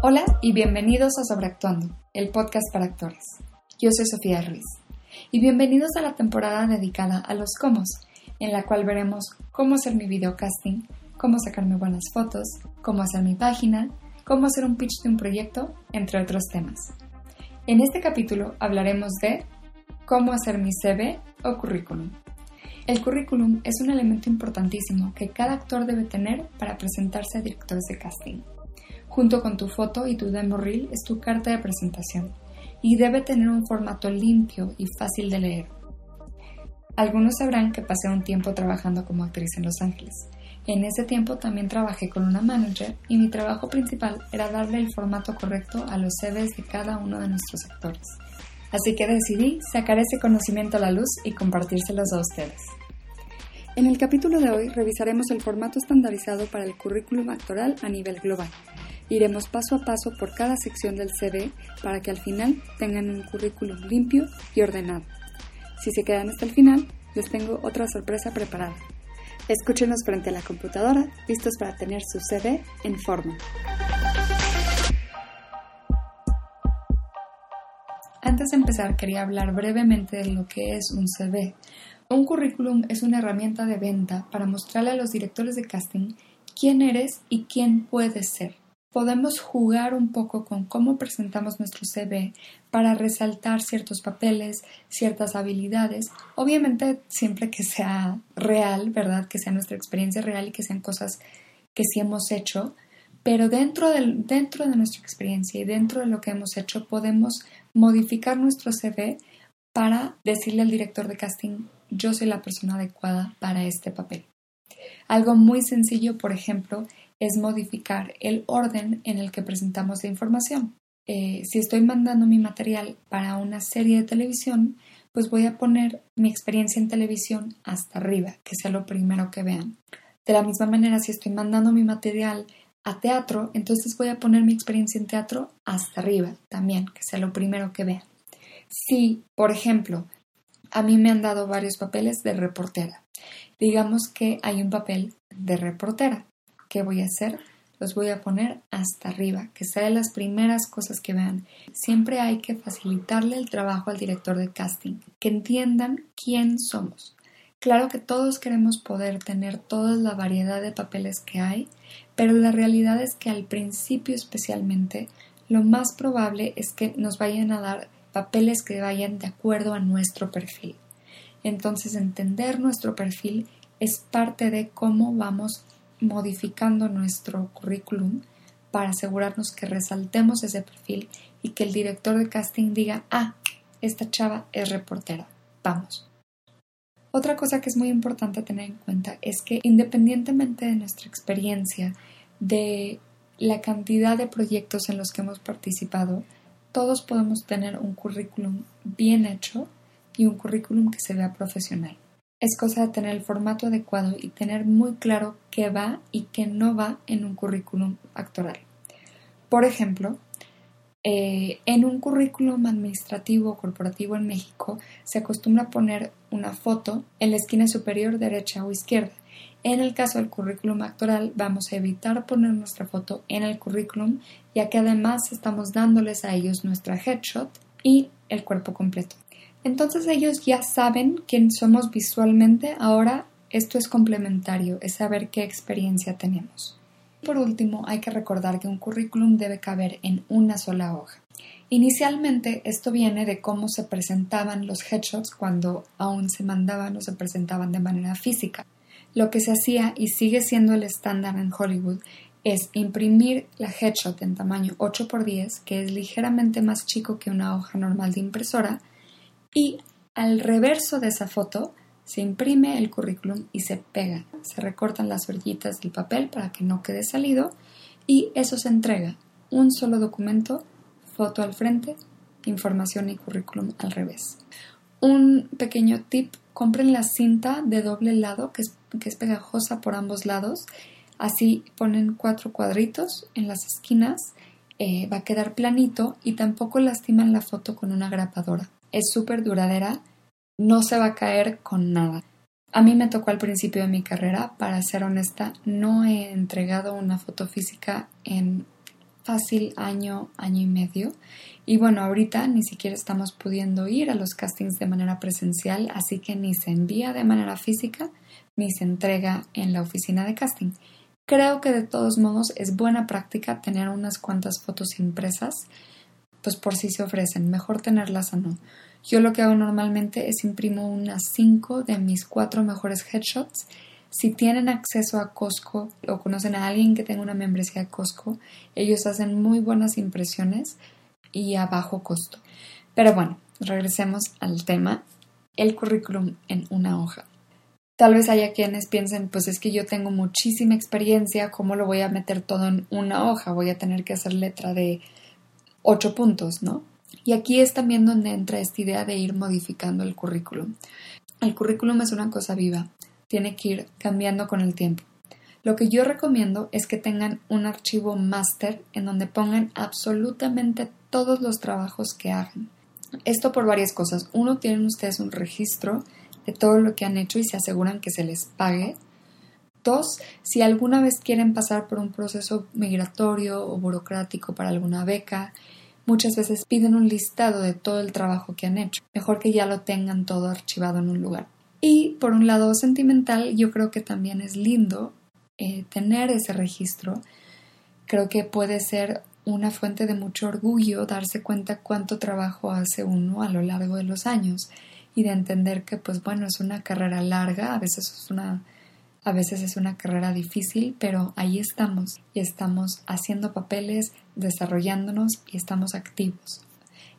Hola y bienvenidos a Sobreactuando, el podcast para actores. Yo soy Sofía Ruiz y bienvenidos a la temporada dedicada a los cómo, en la cual veremos cómo hacer mi videocasting, cómo sacarme buenas fotos, cómo hacer mi página, cómo hacer un pitch de un proyecto, entre otros temas. En este capítulo hablaremos de cómo hacer mi CV o currículum. El currículum es un elemento importantísimo que cada actor debe tener para presentarse a directores de casting. Junto con tu foto y tu demo reel es tu carta de presentación y debe tener un formato limpio y fácil de leer. Algunos sabrán que pasé un tiempo trabajando como actriz en Los Ángeles. En ese tiempo también trabajé con una manager y mi trabajo principal era darle el formato correcto a los CVs de cada uno de nuestros actores. Así que decidí sacar ese conocimiento a la luz y compartírselos a ustedes. En el capítulo de hoy revisaremos el formato estandarizado para el currículum actoral a nivel global. Iremos paso a paso por cada sección del CV para que al final tengan un currículum limpio y ordenado. Si se quedan hasta el final, les tengo otra sorpresa preparada. Escúchenos frente a la computadora, listos para tener su CV en forma. Antes de empezar, quería hablar brevemente de lo que es un CV. Un currículum es una herramienta de venta para mostrarle a los directores de casting quién eres y quién puedes ser. Podemos jugar un poco con cómo presentamos nuestro CV para resaltar ciertos papeles, ciertas habilidades, obviamente siempre que sea real, ¿verdad? Que sea nuestra experiencia real y que sean cosas que sí hemos hecho, pero dentro, de nuestra experiencia y dentro de lo que hemos hecho podemos modificar nuestro CV para decirle al director de casting yo soy la persona adecuada para este papel. Algo muy sencillo, por ejemplo, es modificar el orden en el que presentamos la información. Eh, si estoy mandando mi material para una serie de televisión, pues voy a poner mi experiencia en televisión hasta arriba, que sea lo primero que vean. De la misma manera, si estoy mandando mi material a teatro, entonces voy a poner mi experiencia en teatro hasta arriba también, que sea lo primero que vean. Si, por ejemplo, a mí me han dado varios papeles de reportera. Digamos que hay un papel de reportera. ¿Qué voy a hacer? Los voy a poner hasta arriba, que sea de las primeras cosas que vean. Siempre hay que facilitarle el trabajo al director de casting, que entiendan quién somos. Claro que todos queremos poder tener toda la variedad de papeles que hay, pero la realidad es que al principio especialmente lo más probable es que nos vayan a dar papeles que vayan de acuerdo a nuestro perfil. Entonces entender nuestro perfil es parte de cómo vamos modificando nuestro currículum para asegurarnos que resaltemos ese perfil y que el director de casting diga, ah, esta chava es reportera, vamos. Otra cosa que es muy importante tener en cuenta es que independientemente de nuestra experiencia, de la cantidad de proyectos en los que hemos participado, todos podemos tener un currículum bien hecho y un currículum que se vea profesional. Es cosa de tener el formato adecuado y tener muy claro qué va y qué no va en un currículum actoral. Por ejemplo, eh, en un currículum administrativo o corporativo en México se acostumbra poner una foto en la esquina superior derecha o izquierda en el caso del currículum actoral, vamos a evitar poner nuestra foto en el currículum, ya que además estamos dándoles a ellos nuestra headshot y el cuerpo completo. Entonces ellos ya saben quién somos visualmente, ahora esto es complementario, es saber qué experiencia tenemos. Por último, hay que recordar que un currículum debe caber en una sola hoja. Inicialmente esto viene de cómo se presentaban los headshots cuando aún se mandaban o se presentaban de manera física. Lo que se hacía y sigue siendo el estándar en Hollywood es imprimir la headshot en tamaño 8x10, que es ligeramente más chico que una hoja normal de impresora, y al reverso de esa foto se imprime el currículum y se pega. Se recortan las orillitas del papel para que no quede salido y eso se entrega. Un solo documento, foto al frente, información y currículum al revés. Un pequeño tip, compren la cinta de doble lado que es que es pegajosa por ambos lados. Así ponen cuatro cuadritos en las esquinas, eh, va a quedar planito y tampoco lastiman la foto con una grapadora. Es súper duradera, no se va a caer con nada. A mí me tocó al principio de mi carrera, para ser honesta, no he entregado una foto física en fácil año, año y medio. Y bueno, ahorita ni siquiera estamos pudiendo ir a los castings de manera presencial, así que ni se envía de manera física ni se entrega en la oficina de casting. Creo que de todos modos es buena práctica tener unas cuantas fotos impresas, pues por si se ofrecen, mejor tenerlas a no. Yo lo que hago normalmente es imprimo unas 5 de mis cuatro mejores headshots. Si tienen acceso a Costco o conocen a alguien que tenga una membresía de Costco, ellos hacen muy buenas impresiones y a bajo costo. Pero bueno, regresemos al tema, el currículum en una hoja. Tal vez haya quienes piensen, pues es que yo tengo muchísima experiencia, ¿cómo lo voy a meter todo en una hoja? Voy a tener que hacer letra de ocho puntos, ¿no? Y aquí es también donde entra esta idea de ir modificando el currículum. El currículum es una cosa viva, tiene que ir cambiando con el tiempo. Lo que yo recomiendo es que tengan un archivo máster en donde pongan absolutamente todos los trabajos que hagan. Esto por varias cosas. Uno, tienen ustedes un registro de todo lo que han hecho y se aseguran que se les pague. Dos, si alguna vez quieren pasar por un proceso migratorio o burocrático para alguna beca, muchas veces piden un listado de todo el trabajo que han hecho. Mejor que ya lo tengan todo archivado en un lugar. Y por un lado sentimental, yo creo que también es lindo eh, tener ese registro. Creo que puede ser una fuente de mucho orgullo darse cuenta cuánto trabajo hace uno a lo largo de los años y de entender que pues bueno es una carrera larga a veces es una a veces es una carrera difícil pero ahí estamos y estamos haciendo papeles desarrollándonos y estamos activos.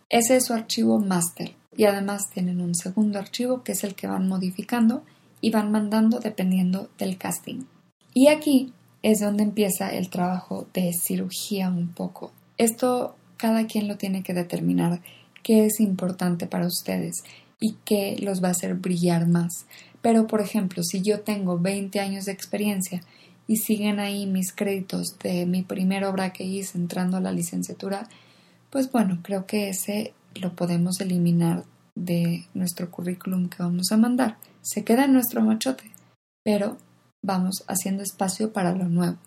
Ese es su archivo máster y además tienen un segundo archivo que es el que van modificando y van mandando dependiendo del casting. Y aquí es donde empieza el trabajo de cirugía un poco. Esto cada quien lo tiene que determinar qué es importante para ustedes y qué los va a hacer brillar más. Pero, por ejemplo, si yo tengo 20 años de experiencia y siguen ahí mis créditos de mi primera obra que hice entrando a la licenciatura, pues bueno, creo que ese lo podemos eliminar de nuestro currículum que vamos a mandar. Se queda en nuestro machote, pero vamos haciendo espacio para lo nuevo.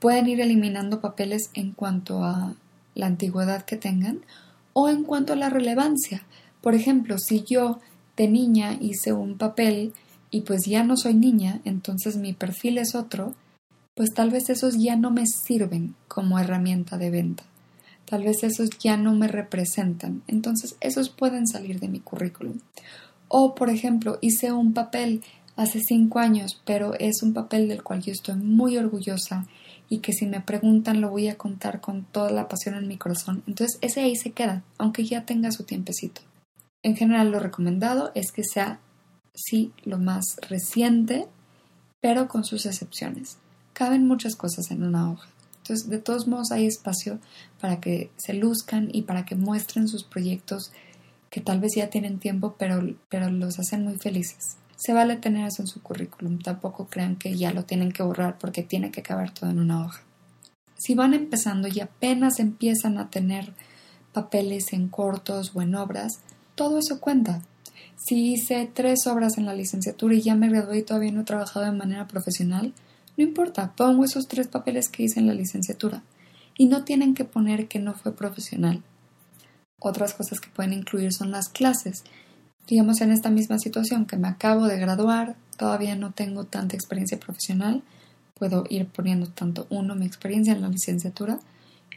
Pueden ir eliminando papeles en cuanto a la antigüedad que tengan o en cuanto a la relevancia. Por ejemplo, si yo de niña hice un papel y pues ya no soy niña, entonces mi perfil es otro, pues tal vez esos ya no me sirven como herramienta de venta. Tal vez esos ya no me representan. Entonces esos pueden salir de mi currículum. O, por ejemplo, hice un papel hace cinco años, pero es un papel del cual yo estoy muy orgullosa y que si me preguntan lo voy a contar con toda la pasión en mi corazón. Entonces ese ahí se queda, aunque ya tenga su tiempecito. En general lo recomendado es que sea sí lo más reciente, pero con sus excepciones. Caben muchas cosas en una hoja. Entonces, de todos modos hay espacio para que se luzcan y para que muestren sus proyectos que tal vez ya tienen tiempo, pero, pero los hacen muy felices. Se vale tener eso en su currículum, tampoco crean que ya lo tienen que borrar porque tiene que caber todo en una hoja. Si van empezando y apenas empiezan a tener papeles en cortos o en obras, todo eso cuenta. Si hice tres obras en la licenciatura y ya me gradué y todavía no he trabajado de manera profesional, no importa, pongo esos tres papeles que hice en la licenciatura. Y no tienen que poner que no fue profesional. Otras cosas que pueden incluir son las clases. Digamos en esta misma situación que me acabo de graduar, todavía no tengo tanta experiencia profesional, puedo ir poniendo tanto uno mi experiencia en la licenciatura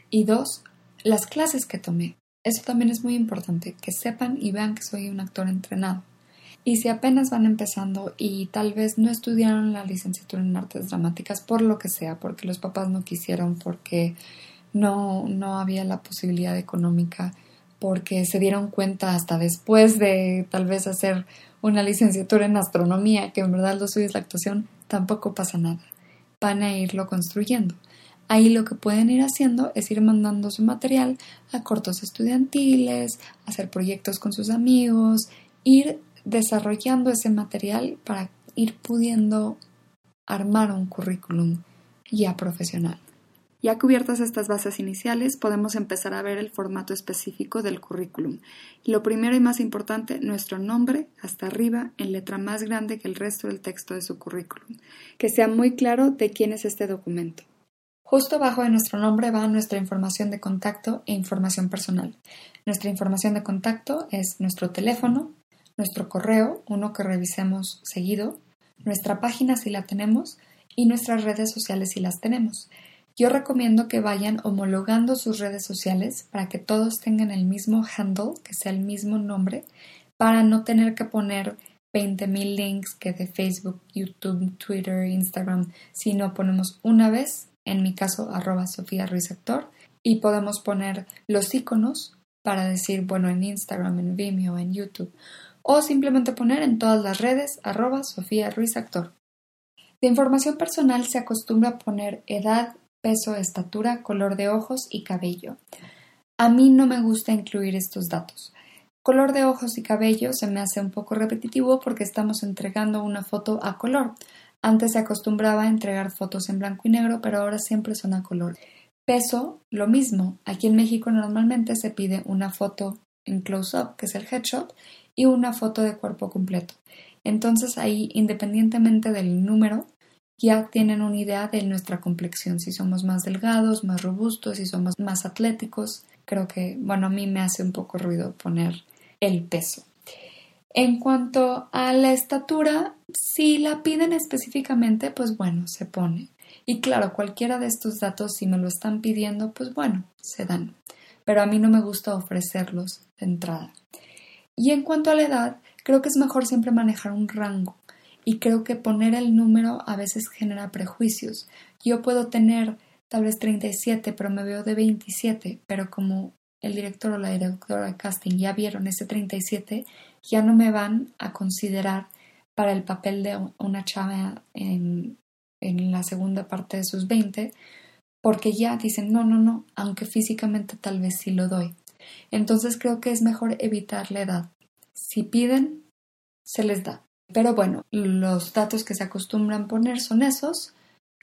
y dos las clases que tomé. Eso también es muy importante, que sepan y vean que soy un actor entrenado. Y si apenas van empezando y tal vez no estudiaron la licenciatura en artes dramáticas por lo que sea, porque los papás no quisieron, porque no, no había la posibilidad económica, porque se dieron cuenta hasta después de tal vez hacer una licenciatura en astronomía, que en verdad lo suyo es la actuación, tampoco pasa nada. Van a irlo construyendo. Ahí lo que pueden ir haciendo es ir mandando su material a cortos estudiantiles, hacer proyectos con sus amigos, ir desarrollando ese material para ir pudiendo armar un currículum ya profesional. Ya cubiertas estas bases iniciales, podemos empezar a ver el formato específico del currículum. lo primero y más importante, nuestro nombre hasta arriba en letra más grande que el resto del texto de su currículum. Que sea muy claro de quién es este documento. Justo abajo de nuestro nombre va nuestra información de contacto e información personal. Nuestra información de contacto es nuestro teléfono, nuestro correo, uno que revisemos seguido, nuestra página si la tenemos y nuestras redes sociales si las tenemos. Yo recomiendo que vayan homologando sus redes sociales para que todos tengan el mismo handle, que sea el mismo nombre, para no tener que poner 20.000 links que de Facebook, YouTube, Twitter, Instagram, si no ponemos una vez en mi caso arroba Sofía Ruiz Actor, y podemos poner los iconos para decir, bueno, en Instagram, en Vimeo, en YouTube, o simplemente poner en todas las redes arroba Sofía Ruiz Actor. De información personal se acostumbra poner edad, peso, estatura, color de ojos y cabello. A mí no me gusta incluir estos datos. Color de ojos y cabello se me hace un poco repetitivo porque estamos entregando una foto a color. Antes se acostumbraba a entregar fotos en blanco y negro, pero ahora siempre son a color. Peso, lo mismo. Aquí en México normalmente se pide una foto en close-up, que es el headshot, y una foto de cuerpo completo. Entonces ahí, independientemente del número, ya tienen una idea de nuestra complexión, si somos más delgados, más robustos, si somos más atléticos. Creo que, bueno, a mí me hace un poco ruido poner el peso. En cuanto a la estatura, si la piden específicamente, pues bueno, se pone. Y claro, cualquiera de estos datos, si me lo están pidiendo, pues bueno, se dan. Pero a mí no me gusta ofrecerlos de entrada. Y en cuanto a la edad, creo que es mejor siempre manejar un rango. Y creo que poner el número a veces genera prejuicios. Yo puedo tener tal vez 37, pero me veo de 27, pero como el director o la directora de casting ya vieron ese 37, ya no me van a considerar para el papel de una chava en, en la segunda parte de sus 20, porque ya dicen, no, no, no, aunque físicamente tal vez sí lo doy. Entonces creo que es mejor evitar la edad. Si piden, se les da. Pero bueno, los datos que se acostumbran poner son esos,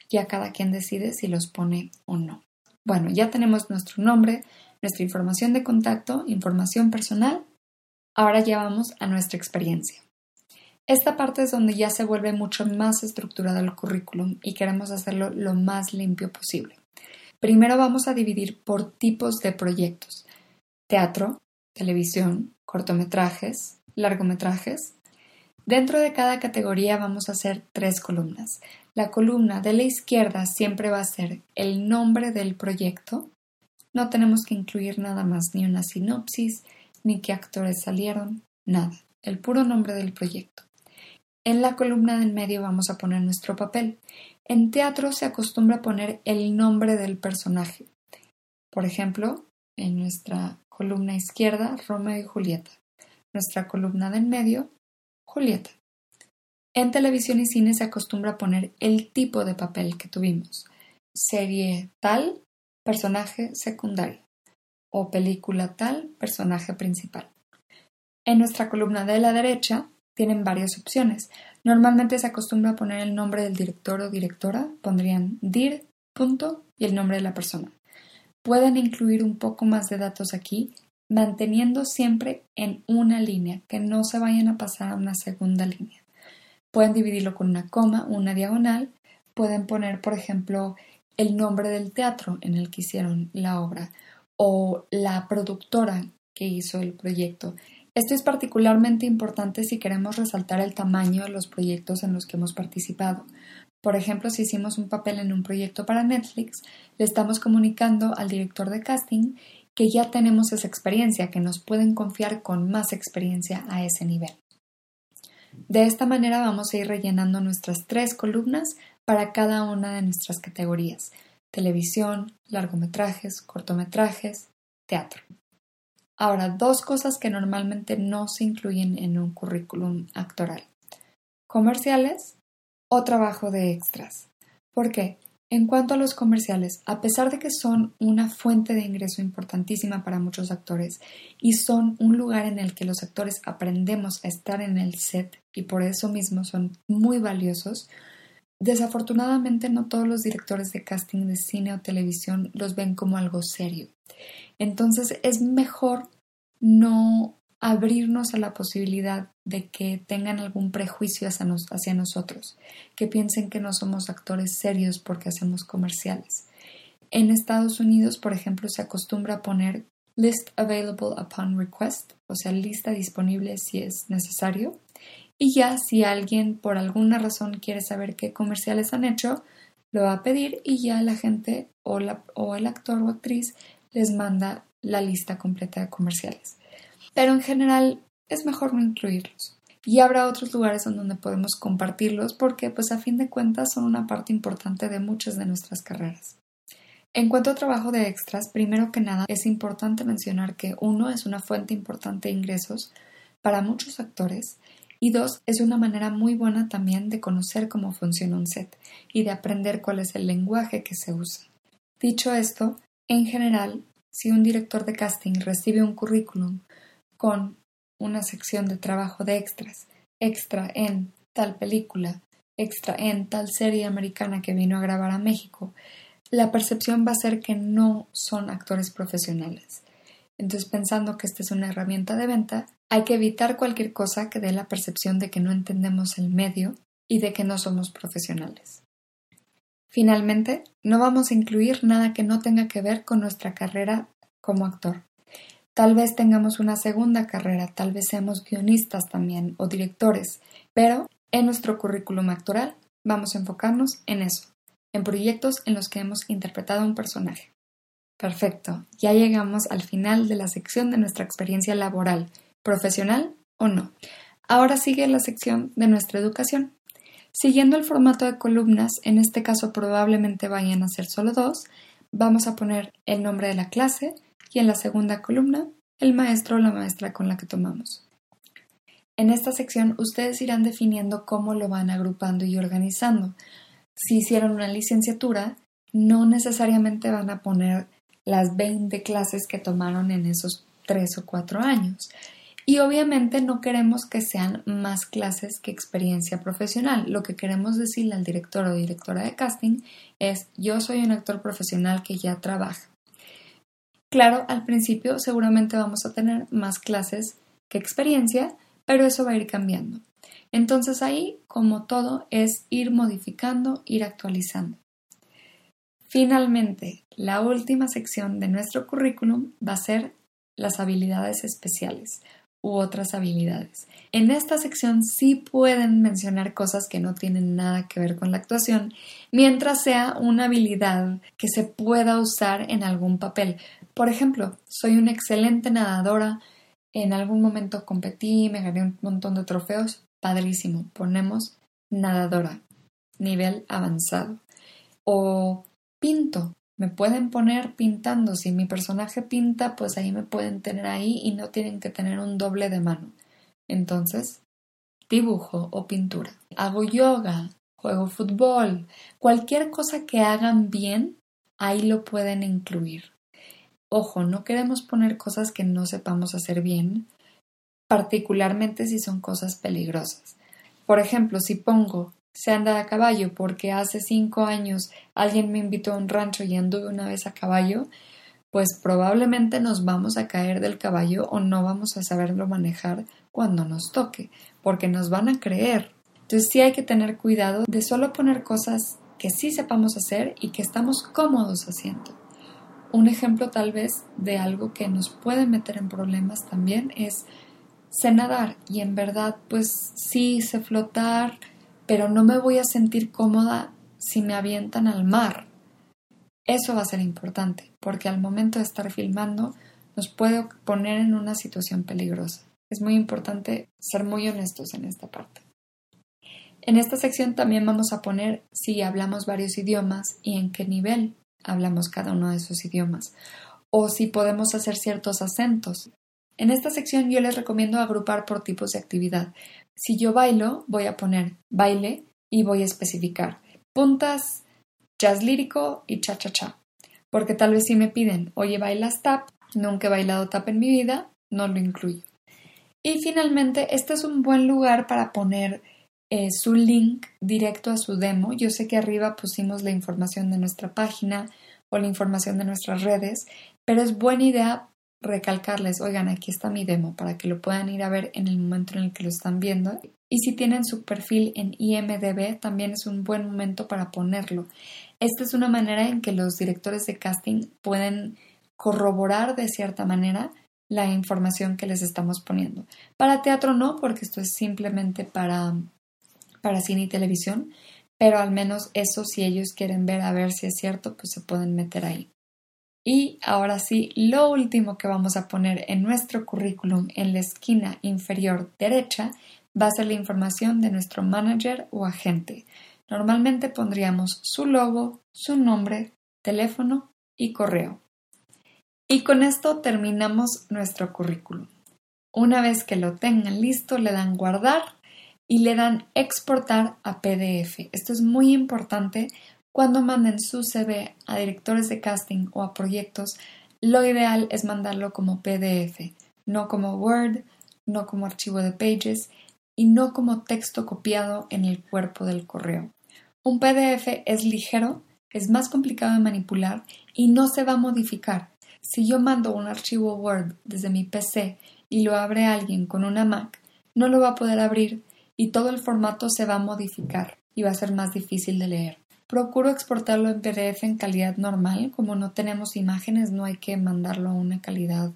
ya cada quien decide si los pone o no. Bueno, ya tenemos nuestro nombre, nuestra información de contacto, información personal. Ahora ya vamos a nuestra experiencia. Esta parte es donde ya se vuelve mucho más estructurado el currículum y queremos hacerlo lo más limpio posible. Primero vamos a dividir por tipos de proyectos. Teatro, televisión, cortometrajes, largometrajes. Dentro de cada categoría vamos a hacer tres columnas. La columna de la izquierda siempre va a ser el nombre del proyecto, no tenemos que incluir nada más, ni una sinopsis, ni qué actores salieron, nada, el puro nombre del proyecto. En la columna del medio vamos a poner nuestro papel. En teatro se acostumbra poner el nombre del personaje. Por ejemplo, en nuestra columna izquierda, Romeo y Julieta. Nuestra columna del medio, Julieta. En televisión y cine se acostumbra poner el tipo de papel que tuvimos. Serie tal, personaje secundario o película tal, personaje principal. En nuestra columna de la derecha tienen varias opciones. Normalmente se acostumbra a poner el nombre del director o directora, pondrían dir, punto y el nombre de la persona. Pueden incluir un poco más de datos aquí, manteniendo siempre en una línea, que no se vayan a pasar a una segunda línea. Pueden dividirlo con una coma, una diagonal, pueden poner, por ejemplo, el nombre del teatro en el que hicieron la obra o la productora que hizo el proyecto. Esto es particularmente importante si queremos resaltar el tamaño de los proyectos en los que hemos participado. Por ejemplo, si hicimos un papel en un proyecto para Netflix, le estamos comunicando al director de casting que ya tenemos esa experiencia, que nos pueden confiar con más experiencia a ese nivel. De esta manera vamos a ir rellenando nuestras tres columnas para cada una de nuestras categorías, televisión, largometrajes, cortometrajes, teatro. Ahora, dos cosas que normalmente no se incluyen en un currículum actoral. Comerciales o trabajo de extras. ¿Por qué? En cuanto a los comerciales, a pesar de que son una fuente de ingreso importantísima para muchos actores y son un lugar en el que los actores aprendemos a estar en el set y por eso mismo son muy valiosos, Desafortunadamente no todos los directores de casting de cine o televisión los ven como algo serio. Entonces es mejor no abrirnos a la posibilidad de que tengan algún prejuicio hacia, nosotros, que piensen que no somos actores serios porque hacemos comerciales. En Estados Unidos, por ejemplo, se acostumbra a poner list available upon request, o sea, lista disponible si es necesario. Y ya si alguien por alguna razón quiere saber qué comerciales han hecho, lo va a pedir y ya la gente o, la, o el actor o actriz les manda la lista completa de comerciales. Pero en general es mejor no incluirlos. Y habrá otros lugares en donde podemos compartirlos porque pues a fin de cuentas son una parte importante de muchas de nuestras carreras. En cuanto a trabajo de extras, primero que nada es importante mencionar que uno es una fuente importante de ingresos para muchos actores y dos es una manera muy buena también de conocer cómo funciona un set y de aprender cuál es el lenguaje que se usa. Dicho esto, en general, si un director de casting recibe un currículum con una sección de trabajo de extras, extra en tal película, extra en tal serie americana que vino a grabar a México, la percepción va a ser que no son actores profesionales. Entonces, pensando que esta es una herramienta de venta, hay que evitar cualquier cosa que dé la percepción de que no entendemos el medio y de que no somos profesionales. Finalmente, no vamos a incluir nada que no tenga que ver con nuestra carrera como actor. Tal vez tengamos una segunda carrera, tal vez seamos guionistas también o directores, pero en nuestro currículum actoral vamos a enfocarnos en eso, en proyectos en los que hemos interpretado un personaje. Perfecto, ya llegamos al final de la sección de nuestra experiencia laboral, profesional o no. Ahora sigue la sección de nuestra educación. Siguiendo el formato de columnas, en este caso probablemente vayan a ser solo dos, vamos a poner el nombre de la clase y en la segunda columna el maestro o la maestra con la que tomamos. En esta sección ustedes irán definiendo cómo lo van agrupando y organizando. Si hicieron una licenciatura, no necesariamente van a poner las 20 clases que tomaron en esos tres o cuatro años. Y obviamente no queremos que sean más clases que experiencia profesional. Lo que queremos decirle al director o directora de casting es yo soy un actor profesional que ya trabaja. Claro, al principio seguramente vamos a tener más clases que experiencia, pero eso va a ir cambiando. Entonces ahí, como todo, es ir modificando, ir actualizando. Finalmente, la última sección de nuestro currículum va a ser las habilidades especiales u otras habilidades. En esta sección sí pueden mencionar cosas que no tienen nada que ver con la actuación, mientras sea una habilidad que se pueda usar en algún papel. Por ejemplo, soy una excelente nadadora, en algún momento competí, me gané un montón de trofeos, padrísimo, ponemos nadadora, nivel avanzado. O pinto, me pueden poner pintando. Si mi personaje pinta, pues ahí me pueden tener ahí y no tienen que tener un doble de mano. Entonces, dibujo o pintura. Hago yoga, juego fútbol, cualquier cosa que hagan bien, ahí lo pueden incluir. Ojo, no queremos poner cosas que no sepamos hacer bien, particularmente si son cosas peligrosas. Por ejemplo, si pongo se anda a caballo porque hace cinco años alguien me invitó a un rancho y anduve una vez a caballo, pues probablemente nos vamos a caer del caballo o no vamos a saberlo manejar cuando nos toque, porque nos van a creer. Entonces sí hay que tener cuidado de solo poner cosas que sí sepamos hacer y que estamos cómodos haciendo. Un ejemplo tal vez de algo que nos puede meter en problemas también es sé nadar y en verdad pues sí sé flotar, pero no me voy a sentir cómoda si me avientan al mar. Eso va a ser importante, porque al momento de estar filmando nos puede poner en una situación peligrosa. Es muy importante ser muy honestos en esta parte. En esta sección también vamos a poner si hablamos varios idiomas y en qué nivel hablamos cada uno de esos idiomas, o si podemos hacer ciertos acentos. En esta sección yo les recomiendo agrupar por tipos de actividad. Si yo bailo, voy a poner baile y voy a especificar puntas, jazz lírico y cha-cha-cha. Porque tal vez si me piden, oye, bailas tap, nunca he bailado tap en mi vida, no lo incluyo. Y finalmente, este es un buen lugar para poner eh, su link directo a su demo. Yo sé que arriba pusimos la información de nuestra página o la información de nuestras redes, pero es buena idea recalcarles, oigan, aquí está mi demo para que lo puedan ir a ver en el momento en el que lo están viendo. Y si tienen su perfil en IMDB, también es un buen momento para ponerlo. Esta es una manera en que los directores de casting pueden corroborar de cierta manera la información que les estamos poniendo. Para teatro no, porque esto es simplemente para, para cine y televisión, pero al menos eso si ellos quieren ver a ver si es cierto, pues se pueden meter ahí. Y ahora sí, lo último que vamos a poner en nuestro currículum en la esquina inferior derecha va a ser la información de nuestro manager o agente. Normalmente pondríamos su logo, su nombre, teléfono y correo. Y con esto terminamos nuestro currículum. Una vez que lo tengan listo, le dan guardar y le dan exportar a PDF. Esto es muy importante cuando manden su CV a directores de casting o a proyectos. Lo ideal es mandarlo como PDF, no como Word, no como archivo de Pages y no como texto copiado en el cuerpo del correo. Un PDF es ligero, es más complicado de manipular y no se va a modificar. Si yo mando un archivo Word desde mi PC y lo abre alguien con una Mac, no lo va a poder abrir y todo el formato se va a modificar y va a ser más difícil de leer. Procuro exportarlo en PDF en calidad normal, como no tenemos imágenes no hay que mandarlo a una calidad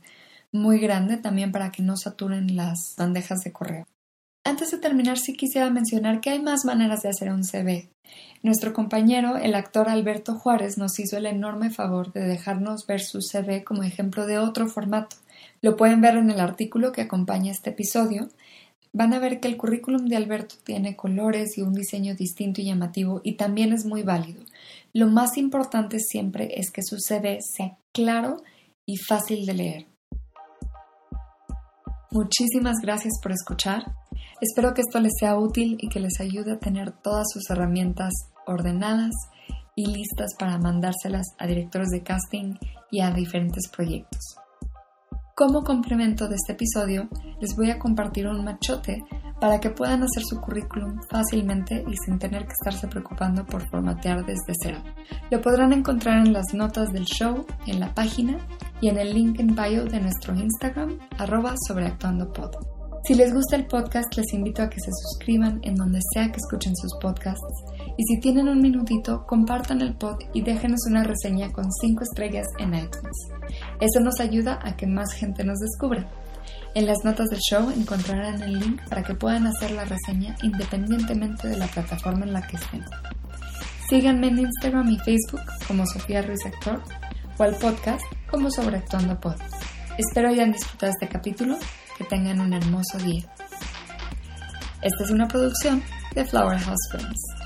muy grande también para que no saturen las bandejas de correo. Antes de terminar, sí quisiera mencionar que hay más maneras de hacer un CV. Nuestro compañero, el actor Alberto Juárez, nos hizo el enorme favor de dejarnos ver su CV como ejemplo de otro formato. Lo pueden ver en el artículo que acompaña este episodio. Van a ver que el currículum de Alberto tiene colores y un diseño distinto y llamativo y también es muy válido. Lo más importante siempre es que su CV sea claro y fácil de leer. Muchísimas gracias por escuchar. Espero que esto les sea útil y que les ayude a tener todas sus herramientas ordenadas y listas para mandárselas a directores de casting y a diferentes proyectos. Como complemento de este episodio, les voy a compartir un machote para que puedan hacer su currículum fácilmente y sin tener que estarse preocupando por formatear desde cero. Lo podrán encontrar en las notas del show, en la página y en el link en bio de nuestro Instagram, arroba sobreactuandopod. Si les gusta el podcast, les invito a que se suscriban en donde sea que escuchen sus podcasts. Y si tienen un minutito, compartan el pod y déjenos una reseña con 5 estrellas en iTunes. Eso nos ayuda a que más gente nos descubra. En las notas del show encontrarán el link para que puedan hacer la reseña independientemente de la plataforma en la que estén. Síganme en Instagram y Facebook como Sofía Ruiz Actor o al podcast como Sobreactuando Pod. Espero hayan disfrutado este capítulo, que tengan un hermoso día. Esta es una producción de Flower House Films.